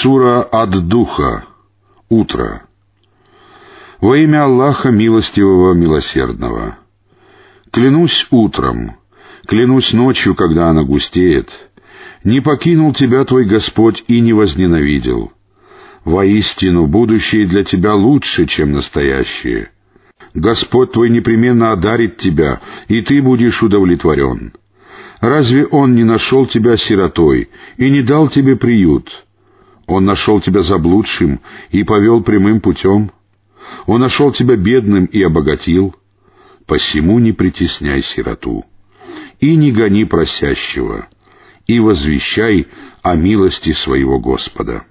Сура Ад-Духа. Утро. Во имя Аллаха Милостивого Милосердного. Клянусь утром, клянусь ночью, когда она густеет. Не покинул тебя твой Господь и не возненавидел. Воистину, будущее для тебя лучше, чем настоящее. Господь твой непременно одарит тебя, и ты будешь удовлетворен. Разве Он не нашел тебя сиротой и не дал тебе приют?» Он нашел тебя заблудшим и повел прямым путем. Он нашел тебя бедным и обогатил. Посему не притесняй сироту. И не гони просящего, и возвещай о милости своего Господа.